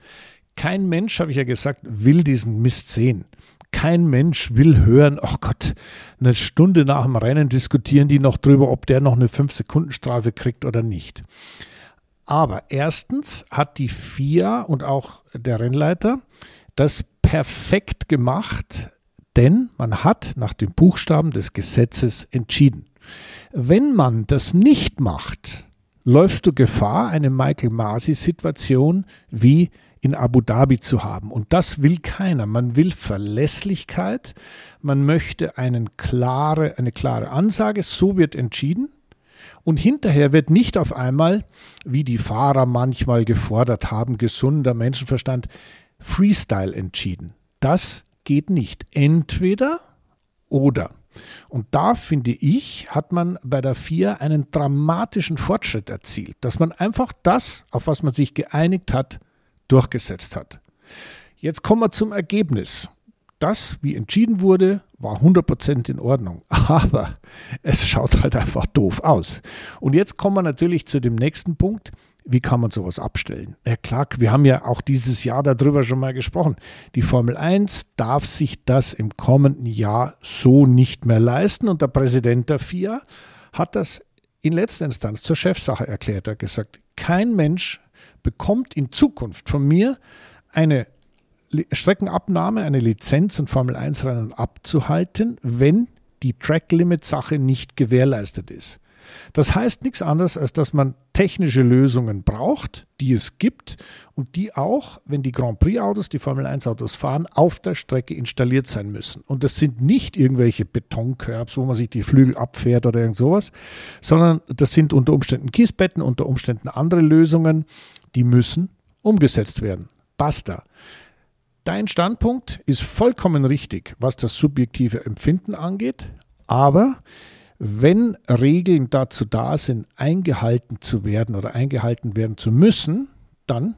S1: kein Mensch, habe ich ja gesagt, will diesen Mist sehen. Kein Mensch will hören, oh Gott, eine Stunde nach dem Rennen diskutieren die noch drüber, ob der noch eine 5-Sekunden-Strafe kriegt oder nicht. Aber erstens hat die FIA und auch der Rennleiter das perfekt gemacht, denn man hat nach dem Buchstaben des Gesetzes entschieden. Wenn man das nicht macht, läufst du Gefahr, eine Michael Masi-Situation wie in Abu Dhabi zu haben. Und das will keiner. Man will Verlässlichkeit, man möchte einen klare, eine klare Ansage, so wird entschieden. Und hinterher wird nicht auf einmal, wie die Fahrer manchmal gefordert haben, gesunder Menschenverstand, Freestyle entschieden. Das geht nicht. Entweder oder. Und da finde ich, hat man bei der FIA einen dramatischen Fortschritt erzielt, dass man einfach das, auf was man sich geeinigt hat, durchgesetzt hat. Jetzt kommen wir zum Ergebnis. Das, wie entschieden wurde, war 100% in Ordnung. Aber es schaut halt einfach doof aus. Und jetzt kommen wir natürlich zu dem nächsten Punkt. Wie kann man sowas abstellen? Herr Clark, wir haben ja auch dieses Jahr darüber schon mal gesprochen. Die Formel 1 darf sich das im kommenden Jahr so nicht mehr leisten. Und der Präsident der FIA hat das in letzter Instanz zur Chefsache erklärt. Er hat gesagt, kein Mensch bekommt in Zukunft von mir eine Streckenabnahme, eine Lizenz und Formel 1 Rennen abzuhalten, wenn die Track Limit Sache nicht gewährleistet ist. Das heißt nichts anderes, als dass man technische Lösungen braucht, die es gibt und die auch, wenn die Grand Prix-Autos, die Formel 1-Autos fahren, auf der Strecke installiert sein müssen. Und das sind nicht irgendwelche Betonkörbs, wo man sich die Flügel abfährt oder irgend sowas, sondern das sind unter Umständen Kiesbetten, unter Umständen andere Lösungen, die müssen umgesetzt werden. Basta. Dein Standpunkt ist vollkommen richtig, was das subjektive Empfinden angeht, aber wenn Regeln dazu da sind, eingehalten zu werden oder eingehalten werden zu müssen, dann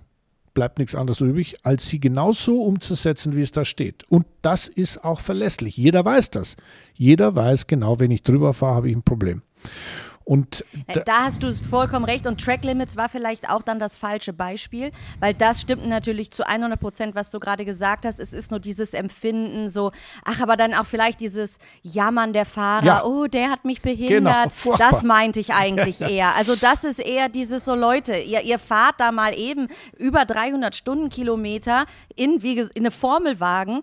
S1: bleibt nichts anderes übrig, als sie genauso umzusetzen, wie es da steht. Und das ist auch verlässlich. Jeder weiß das. Jeder weiß genau, wenn ich drüber fahre, habe ich ein Problem. Und
S2: äh, da, da hast du vollkommen recht. Und Track Limits war vielleicht auch dann das falsche Beispiel, weil das stimmt natürlich zu 100 Prozent, was du gerade gesagt hast. Es ist nur dieses Empfinden, so, ach, aber dann auch vielleicht dieses Jammern der Fahrer. Ja. Oh, der hat mich behindert. Genau, das meinte ich eigentlich ja, ja. eher. Also, das ist eher dieses so, Leute, ihr, ihr fahrt da mal eben über 300 Stundenkilometer in, wie, in eine Formelwagen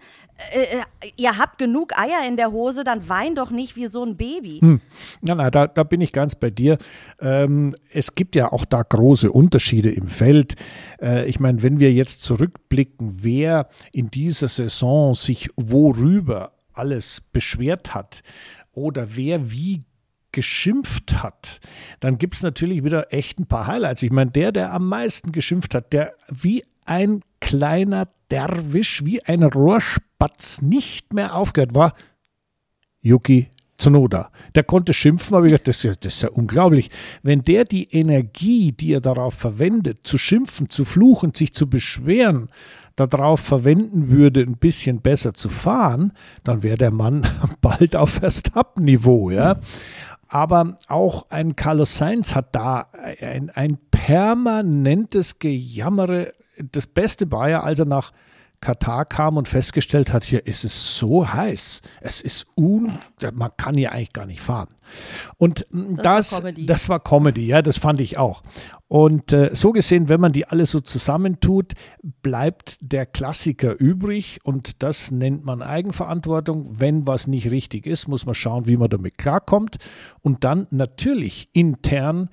S2: äh, äh, ihr habt genug Eier in der Hose, dann wein doch nicht wie so ein Baby. Hm.
S1: Ja, na, da, da bin ich ganz bei dir. Ähm, es gibt ja auch da große Unterschiede im Feld. Äh, ich meine, wenn wir jetzt zurückblicken, wer in dieser Saison sich worüber alles beschwert hat oder wer wie geschimpft hat, dann gibt es natürlich wieder echt ein paar Highlights. Ich meine, der, der am meisten geschimpft hat, der wie ein kleiner Derwisch, wie ein Rohrspatz nicht mehr aufgehört war, Yuki Tsunoda. Der konnte schimpfen, aber ich dachte, das ist, ja, das ist ja unglaublich. Wenn der die Energie, die er darauf verwendet, zu schimpfen, zu fluchen, sich zu beschweren, darauf verwenden würde, ein bisschen besser zu fahren, dann wäre der Mann bald auf Verstappen-Niveau, ja. Aber auch ein Carlos Sainz hat da ein, ein permanentes Gejammere das Beste war ja, als er nach Katar kam und festgestellt hat, hier ist es so heiß. Es ist un, man kann hier eigentlich gar nicht fahren. Und das, das, war, Comedy. das war Comedy, ja, das fand ich auch. Und äh, so gesehen, wenn man die alle so zusammentut, bleibt der Klassiker übrig und das nennt man Eigenverantwortung. Wenn was nicht richtig ist, muss man schauen, wie man damit klarkommt und dann natürlich intern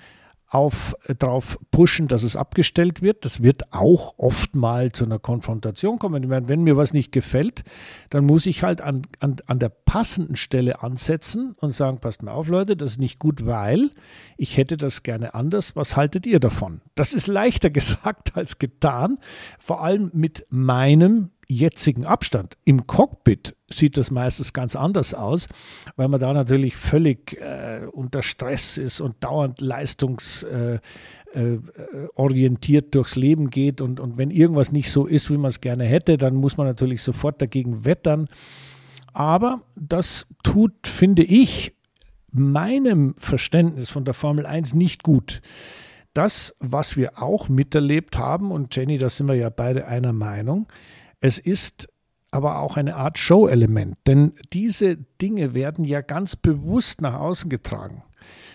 S1: auf, äh, darauf pushen, dass es abgestellt wird. Das wird auch oft mal zu einer Konfrontation kommen. Meine, wenn mir was nicht gefällt, dann muss ich halt an, an, an der passenden Stelle ansetzen und sagen, passt mal auf, Leute, das ist nicht gut, weil ich hätte das gerne anders. Was haltet ihr davon? Das ist leichter gesagt als getan, vor allem mit meinem jetzigen Abstand. Im Cockpit sieht das meistens ganz anders aus, weil man da natürlich völlig äh, unter Stress ist und dauernd leistungsorientiert äh, äh, durchs Leben geht. Und, und wenn irgendwas nicht so ist, wie man es gerne hätte, dann muss man natürlich sofort dagegen wettern. Aber das tut, finde ich, meinem Verständnis von der Formel 1 nicht gut. Das, was wir auch miterlebt haben, und Jenny, da sind wir ja beide einer Meinung, es ist aber auch eine Art Show-Element, denn diese Dinge werden ja ganz bewusst nach außen getragen.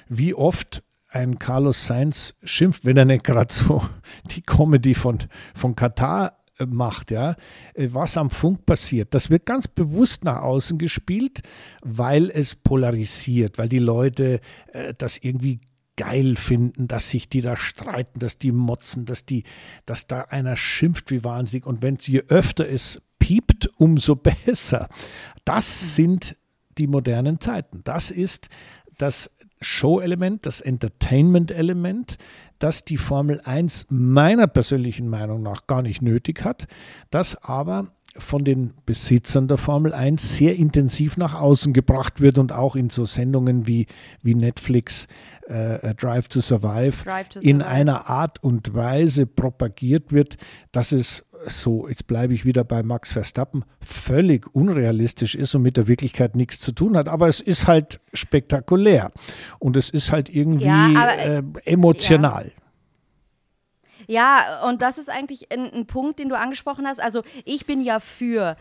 S1: Wie oft ein Carlos Sainz schimpft, wenn er nicht gerade so die Comedy von, von Katar äh, macht, ja, äh, was am Funk passiert. Das wird ganz bewusst nach außen gespielt, weil es polarisiert, weil die Leute äh, das irgendwie geil finden, dass sich die da streiten, dass die motzen, dass die, dass da einer schimpft wie wahnsinnig. Und wenn je öfter es piept, umso besser. Das sind die modernen Zeiten. Das ist das Show-Element, das Entertainment-Element, das die Formel 1 meiner persönlichen Meinung nach gar nicht nötig hat, das aber von den Besitzern der Formel 1 sehr intensiv nach außen gebracht wird und auch in so Sendungen wie, wie Netflix äh, äh Drive, to Survive, Drive to Survive in einer Art und Weise propagiert wird, dass es so, jetzt bleibe ich wieder bei Max Verstappen, völlig unrealistisch ist und mit der Wirklichkeit nichts zu tun hat. Aber es ist halt spektakulär und es ist halt irgendwie ja, aber, äh, emotional.
S2: Ja. Ja, und das ist eigentlich ein, ein, Punkt, den du angesprochen hast. Also ich bin ja für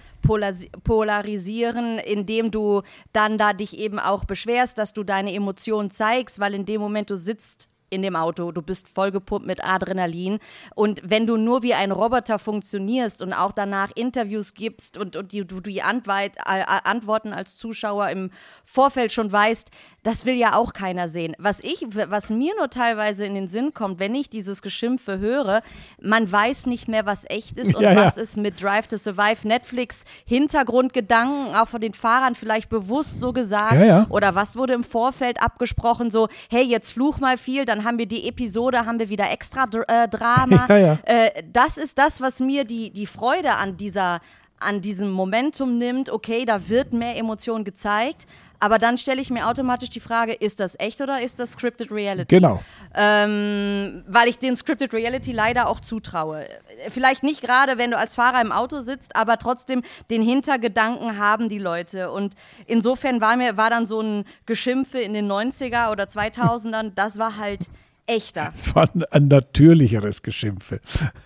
S2: Polarisieren, indem du dann da dich eben auch beschwerst, dass du deine Emotionen zeigst, weil in dem Moment du sitzt in dem Auto, du bist vollgepumpt mit Adrenalin und wenn du nur wie ein Roboter funktionierst und auch danach Interviews gibst und, und die, du die Antwort, äh, Antworten als Zuschauer im Vorfeld schon weißt, das will ja auch keiner sehen. Was ich, was mir nur teilweise in den Sinn kommt, wenn ich dieses Geschimpfe höre, man weiß nicht mehr, was echt ist und ja, was ja. ist mit Drive to Survive, Netflix, Hintergrundgedanken, auch von den Fahrern vielleicht bewusst so gesagt ja, oder was wurde im Vorfeld abgesprochen, so, hey, jetzt fluch mal viel, dann haben wir die Episode, haben wir wieder extra äh, Drama. Äh, das ist das, was mir die, die Freude an dieser an diesem Momentum nimmt, okay, da wird mehr Emotion gezeigt, aber dann stelle ich mir automatisch die Frage, ist das echt oder ist das Scripted Reality?
S1: Genau.
S2: Ähm, weil ich den Scripted Reality leider auch zutraue. Vielleicht nicht gerade, wenn du als Fahrer im Auto sitzt, aber trotzdem den Hintergedanken haben die Leute. Und insofern war mir, war dann so ein Geschimpfe in den 90er oder 2000ern, das war halt echter.
S1: Es war ein, ein natürlicheres Geschimpfe.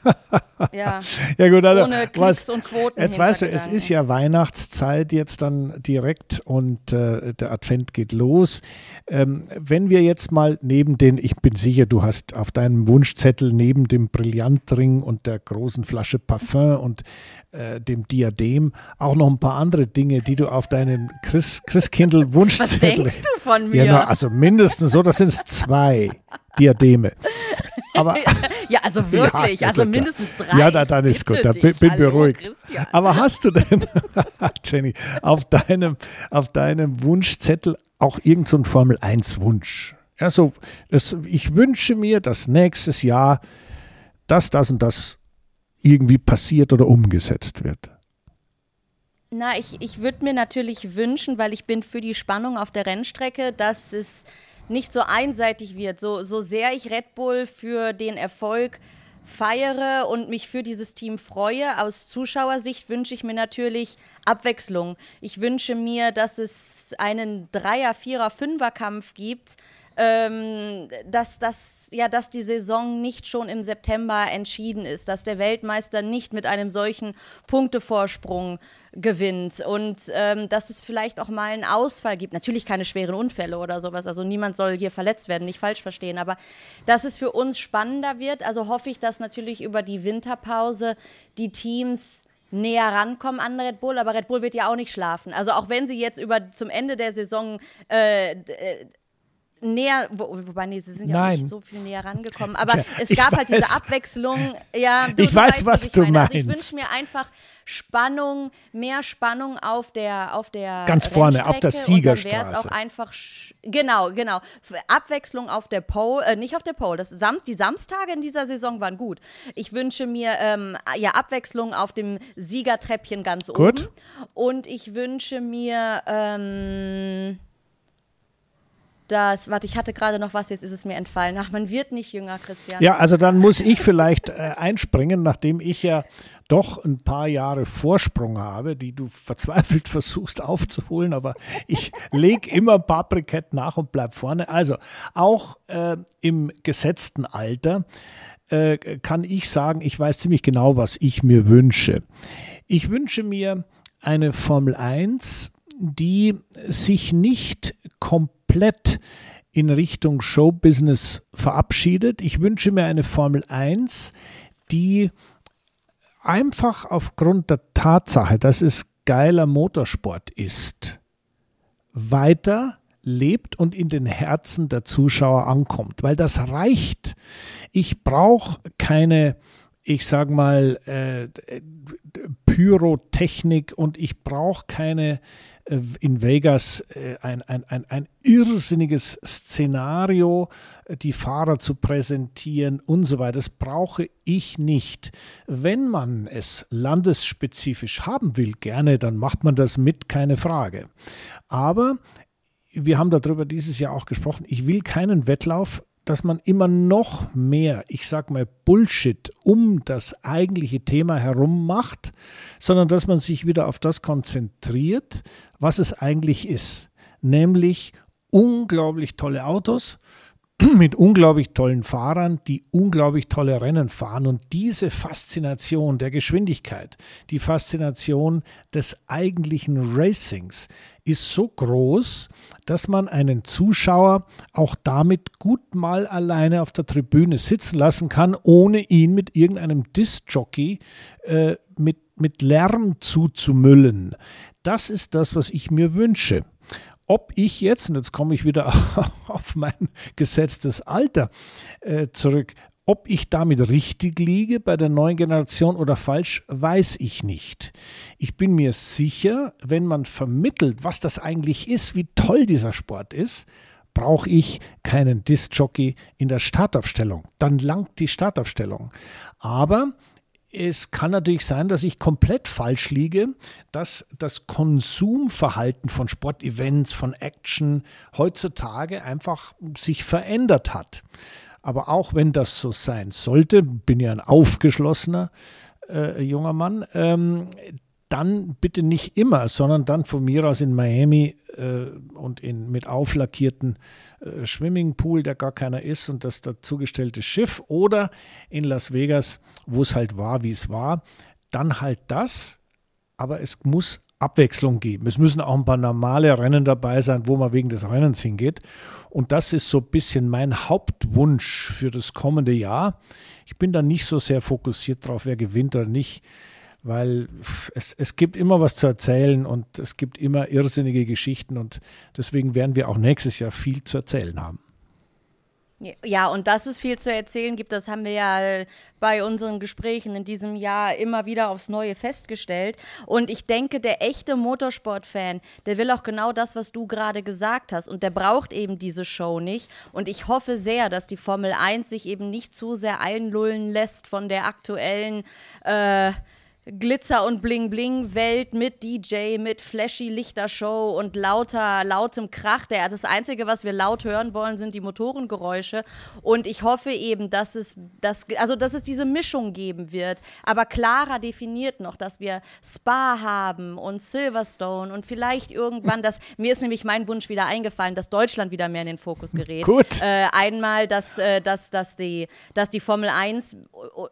S2: ja.
S1: ja gut, also,
S2: Ohne Klicks was, und Quoten.
S1: Jetzt weißt du, es ist ja Weihnachtszeit jetzt dann direkt und äh, der Advent geht los. Ähm, wenn wir jetzt mal neben den, ich bin sicher, du hast auf deinem Wunschzettel neben dem Brillantring und der großen Flasche Parfum und äh, dem Diadem auch noch ein paar andere Dinge, die du auf deinen Chris, Christkindl Wunschzettel.
S2: Was denkst du von mir?
S1: Ja, na, also mindestens so, das sind zwei. Diademe. Aber,
S2: ja, also wirklich, ja, also mindestens drei.
S1: Ja, da, dann ist gut, da bin, bin beruhigt. Christian. Aber hast du denn, Jenny, auf deinem, auf deinem Wunschzettel auch irgendeinen so Formel-1-Wunsch? Ja, so, das, ich wünsche mir, dass nächstes Jahr das, das und das irgendwie passiert oder umgesetzt wird.
S2: Na, ich, ich würde mir natürlich wünschen, weil ich bin für die Spannung auf der Rennstrecke, dass es nicht so einseitig wird. So, so sehr ich Red Bull für den Erfolg feiere und mich für dieses Team freue. Aus Zuschauersicht wünsche ich mir natürlich Abwechslung. Ich wünsche mir, dass es einen Dreier-, Vierer-, Fünfer-Kampf gibt, ähm, dass, dass, ja, dass die Saison nicht schon im September entschieden ist, dass der Weltmeister nicht mit einem solchen Punktevorsprung gewinnt und ähm, dass es vielleicht auch mal einen Ausfall gibt. Natürlich keine schweren Unfälle oder sowas, also niemand soll hier verletzt werden, nicht falsch verstehen, aber dass es für uns spannender wird. Also hoffe ich, dass natürlich über die Winterpause die Teams näher rankommen an Red Bull, aber Red Bull wird ja auch nicht schlafen. Also auch wenn sie jetzt über zum Ende der Saison äh, äh näher, wo, wobei, nee, sie sind ja Nein. nicht so viel näher rangekommen, aber ja, es gab halt diese Abwechslung. Ja,
S1: du, ich du weiß, was, was du meine. meinst. Also
S2: ich wünsche mir einfach Spannung, mehr Spannung auf der auf der
S1: ganz vorne auf der Siegerstraße.
S2: Wäre es auch einfach genau genau Abwechslung auf der Pole, äh, nicht auf der Pole. Das Sam die Samstage in dieser Saison waren gut. Ich wünsche mir ähm, ja Abwechslung auf dem Siegertreppchen ganz gut. oben und ich wünsche mir ähm, das, warte, ich hatte gerade noch was, jetzt ist es mir entfallen. Ach, man wird nicht jünger, Christian.
S1: Ja, also dann muss ich vielleicht äh, einspringen, nachdem ich ja doch ein paar Jahre Vorsprung habe, die du verzweifelt versuchst aufzuholen, aber ich lege immer ein paar Brikett nach und bleib vorne. Also auch äh, im gesetzten Alter äh, kann ich sagen, ich weiß ziemlich genau, was ich mir wünsche. Ich wünsche mir eine Formel 1, die sich nicht komplett in Richtung Showbusiness verabschiedet. Ich wünsche mir eine Formel 1, die einfach aufgrund der Tatsache, dass es geiler Motorsport ist, weiter lebt und in den Herzen der Zuschauer ankommt, weil das reicht. Ich brauche keine ich sag mal, äh, Pyrotechnik und ich brauche keine in Vegas äh, ein, ein, ein, ein irrsinniges Szenario, äh, die Fahrer zu präsentieren und so weiter. Das brauche ich nicht. Wenn man es landesspezifisch haben will, gerne, dann macht man das mit, keine Frage. Aber wir haben darüber dieses Jahr auch gesprochen, ich will keinen Wettlauf dass man immer noch mehr, ich sag mal, Bullshit um das eigentliche Thema herum macht, sondern dass man sich wieder auf das konzentriert, was es eigentlich ist, nämlich unglaublich tolle Autos, mit unglaublich tollen Fahrern, die unglaublich tolle Rennen fahren. Und diese Faszination der Geschwindigkeit, die Faszination des eigentlichen Racings ist so groß, dass man einen Zuschauer auch damit gut mal alleine auf der Tribüne sitzen lassen kann, ohne ihn mit irgendeinem Disc-Jockey äh, mit, mit Lärm zuzumüllen. Das ist das, was ich mir wünsche ob ich jetzt, und jetzt komme ich wieder auf mein gesetztes Alter äh, zurück, ob ich damit richtig liege bei der neuen Generation oder falsch, weiß ich nicht. Ich bin mir sicher, wenn man vermittelt, was das eigentlich ist, wie toll dieser Sport ist, brauche ich keinen Disc-Jockey in der Startaufstellung. Dann langt die Startaufstellung. Aber es kann natürlich sein, dass ich komplett falsch liege, dass das Konsumverhalten von Sportevents, von Action heutzutage einfach sich verändert hat. Aber auch wenn das so sein sollte, bin ja ein aufgeschlossener äh, junger Mann, ähm, dann bitte nicht immer, sondern dann von mir aus in Miami äh, und in, mit auflackierten äh, Swimmingpool, der gar keiner ist und das dazugestellte Schiff oder in Las Vegas, wo es halt war, wie es war, dann halt das, aber es muss Abwechslung geben. Es müssen auch ein paar normale Rennen dabei sein, wo man wegen des Rennens hingeht. Und das ist so ein bisschen mein Hauptwunsch für das kommende Jahr. Ich bin da nicht so sehr fokussiert drauf, wer gewinnt oder nicht weil es, es gibt immer was zu erzählen und es gibt immer irrsinnige Geschichten und deswegen werden wir auch nächstes Jahr viel zu erzählen haben.
S2: Ja, und dass es viel zu erzählen gibt, das haben wir ja bei unseren Gesprächen in diesem Jahr immer wieder aufs Neue festgestellt. Und ich denke, der echte Motorsportfan, der will auch genau das, was du gerade gesagt hast. Und der braucht eben diese Show nicht. Und ich hoffe sehr, dass die Formel 1 sich eben nicht zu sehr einlullen lässt von der aktuellen äh, Glitzer- und Bling-Bling-Welt mit DJ, mit flashy Lichtershow und lauter, lautem Krach. Der, das Einzige, was wir laut hören wollen, sind die Motorengeräusche. Und ich hoffe eben, dass es, dass, also, dass es diese Mischung geben wird. Aber klarer definiert noch, dass wir Spa haben und Silverstone und vielleicht irgendwann, dass, mir ist nämlich mein Wunsch wieder eingefallen, dass Deutschland wieder mehr in den Fokus gerät.
S1: Gut.
S2: Äh, einmal, dass, äh, dass, dass, die, dass die Formel 1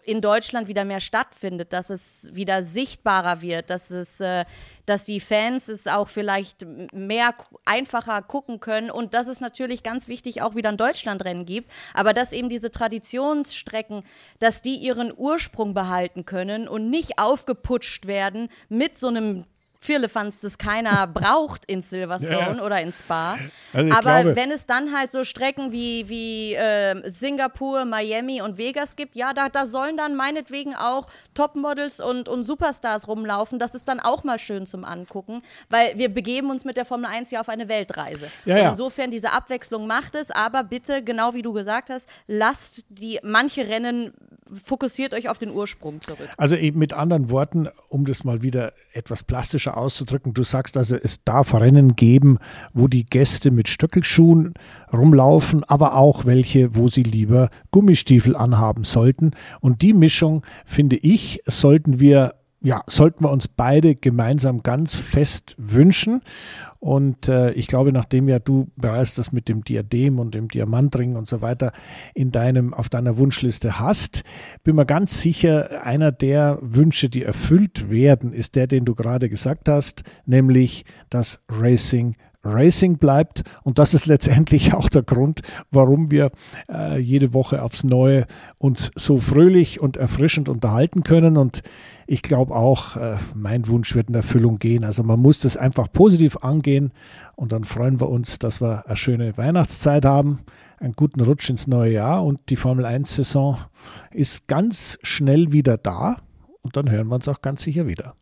S2: in Deutschland wieder mehr stattfindet, dass es wieder sichtbarer wird, dass es, äh, dass die Fans es auch vielleicht mehr einfacher gucken können und dass es natürlich ganz wichtig auch wieder ein Deutschlandrennen gibt, aber dass eben diese Traditionsstrecken, dass die ihren Ursprung behalten können und nicht aufgeputscht werden mit so einem Firlefanz, das keiner braucht in Silverstone ja. oder in Spa. Also Aber glaube, wenn es dann halt so Strecken wie, wie äh, Singapur, Miami und Vegas gibt, ja, da, da sollen dann meinetwegen auch Topmodels und, und Superstars rumlaufen. Das ist dann auch mal schön zum Angucken, weil wir begeben uns mit der Formel 1 ja auf eine Weltreise. Ja, ja. Insofern, diese Abwechslung macht es, aber bitte, genau wie du gesagt hast, lasst die manche Rennen fokussiert euch auf den Ursprung zurück.
S1: Also mit anderen Worten, um das mal wieder etwas plastischer auszudrücken, du sagst also, es darf Rennen geben, wo die Gäste mit Stöckelschuhen rumlaufen, aber auch welche, wo sie lieber Gummistiefel anhaben sollten. Und die Mischung, finde ich, sollten wir ja, sollten wir uns beide gemeinsam ganz fest wünschen. Und äh, ich glaube, nachdem ja du bereits das mit dem Diadem und dem Diamantring und so weiter in deinem, auf deiner Wunschliste hast, bin mir ganz sicher, einer der Wünsche, die erfüllt werden, ist der, den du gerade gesagt hast, nämlich dass Racing Racing bleibt. Und das ist letztendlich auch der Grund, warum wir äh, jede Woche aufs Neue uns so fröhlich und erfrischend unterhalten können. Und ich glaube auch, äh, mein Wunsch wird in Erfüllung gehen. Also man muss das einfach positiv angehen und dann freuen wir uns, dass wir eine schöne Weihnachtszeit haben, einen guten Rutsch ins neue Jahr und die Formel 1-Saison ist ganz schnell wieder da und dann hören wir uns auch ganz sicher wieder.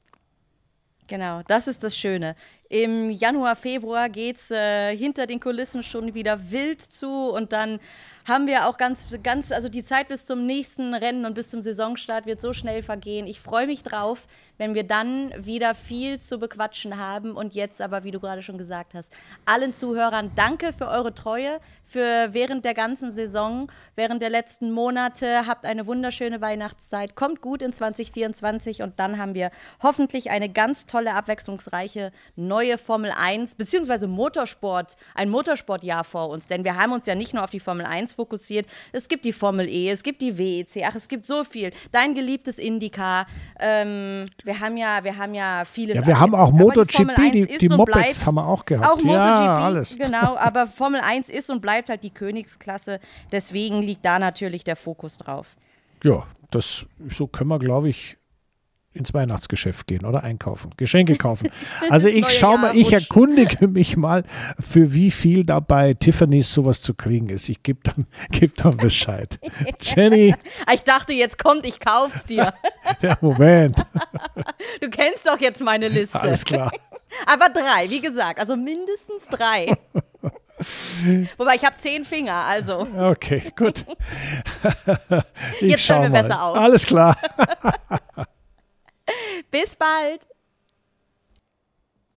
S2: Genau, das ist das Schöne. Im Januar, Februar geht es äh, hinter den Kulissen schon wieder wild zu und dann haben wir auch ganz, ganz, also die Zeit bis zum nächsten Rennen und bis zum Saisonstart wird so schnell vergehen. Ich freue mich drauf, wenn wir dann wieder viel zu bequatschen haben. Und jetzt aber, wie du gerade schon gesagt hast, allen Zuhörern danke für eure Treue, für während der ganzen Saison, während der letzten Monate. Habt eine wunderschöne Weihnachtszeit. Kommt gut in 2024 und dann haben wir hoffentlich eine ganz tolle, abwechslungsreiche neue Formel 1 beziehungsweise Motorsport, ein Motorsportjahr vor uns. Denn wir haben uns ja nicht nur auf die Formel 1 fokussiert. Es gibt die Formel E, es gibt die WEC, ach, es gibt so viel. Dein geliebtes Indica. Ähm, wir haben ja, wir haben ja vieles.
S1: Ja, wir haben auch MotoGP, die, die, die Mopeds haben wir auch gehabt.
S2: Auch MotoGP, ja, alles. genau. Aber Formel 1 ist und bleibt halt die Königsklasse. Deswegen liegt da natürlich der Fokus drauf.
S1: Ja, das so können wir, glaube ich, ins Weihnachtsgeschäft gehen oder einkaufen, Geschenke kaufen. Also ich schaue mal, ich erkundige mich mal, für wie viel da bei Tiffany's sowas zu kriegen ist. Ich gebe dann, geb dann Bescheid. Jenny.
S2: Ich dachte, jetzt kommt, ich kauf's dir.
S1: Ja, Moment.
S2: Du kennst doch jetzt meine Liste.
S1: Alles klar.
S2: Aber drei, wie gesagt, also mindestens drei. Wobei ich habe zehn Finger, also.
S1: Okay, gut.
S2: Jetzt stellen wir mal. besser auf.
S1: Alles klar.
S2: Bis bald.